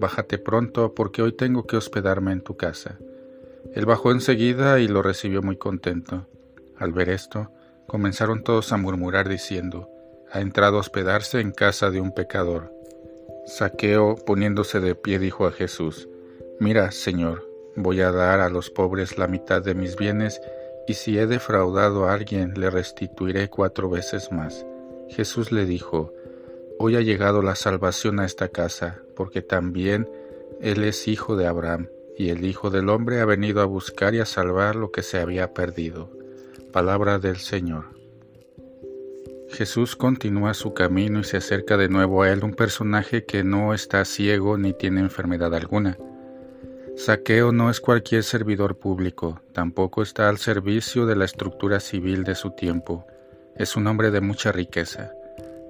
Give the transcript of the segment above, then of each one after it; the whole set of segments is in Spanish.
Bájate pronto, porque hoy tengo que hospedarme en tu casa. Él bajó enseguida y lo recibió muy contento. Al ver esto, comenzaron todos a murmurar diciendo, ha entrado a hospedarse en casa de un pecador. Saqueo, poniéndose de pie, dijo a Jesús, Mira, Señor, voy a dar a los pobres la mitad de mis bienes, y si he defraudado a alguien, le restituiré cuatro veces más. Jesús le dijo, Hoy ha llegado la salvación a esta casa, porque también Él es hijo de Abraham, y el Hijo del Hombre ha venido a buscar y a salvar lo que se había perdido. Palabra del Señor. Jesús continúa su camino y se acerca de nuevo a él un personaje que no está ciego ni tiene enfermedad alguna. Saqueo no es cualquier servidor público, tampoco está al servicio de la estructura civil de su tiempo. Es un hombre de mucha riqueza.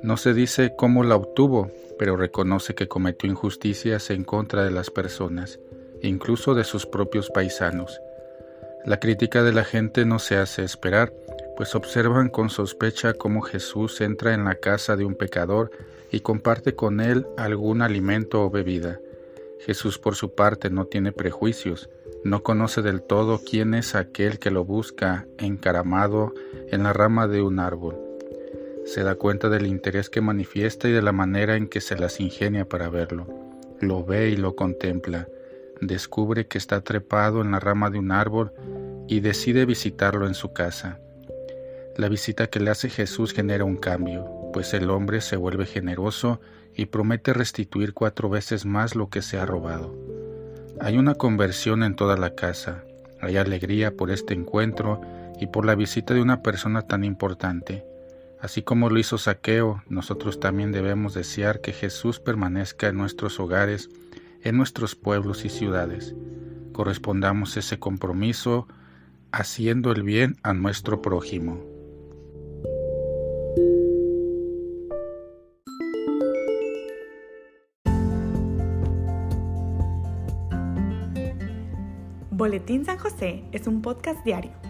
No se dice cómo la obtuvo, pero reconoce que cometió injusticias en contra de las personas, incluso de sus propios paisanos. La crítica de la gente no se hace esperar, pues observan con sospecha cómo Jesús entra en la casa de un pecador y comparte con él algún alimento o bebida. Jesús por su parte no tiene prejuicios, no conoce del todo quién es aquel que lo busca encaramado en la rama de un árbol se da cuenta del interés que manifiesta y de la manera en que se las ingenia para verlo. Lo ve y lo contempla. Descubre que está trepado en la rama de un árbol y decide visitarlo en su casa. La visita que le hace Jesús genera un cambio, pues el hombre se vuelve generoso y promete restituir cuatro veces más lo que se ha robado. Hay una conversión en toda la casa, hay alegría por este encuentro y por la visita de una persona tan importante. Así como lo hizo Saqueo, nosotros también debemos desear que Jesús permanezca en nuestros hogares, en nuestros pueblos y ciudades. Correspondamos ese compromiso haciendo el bien a nuestro prójimo. Boletín San José es un podcast diario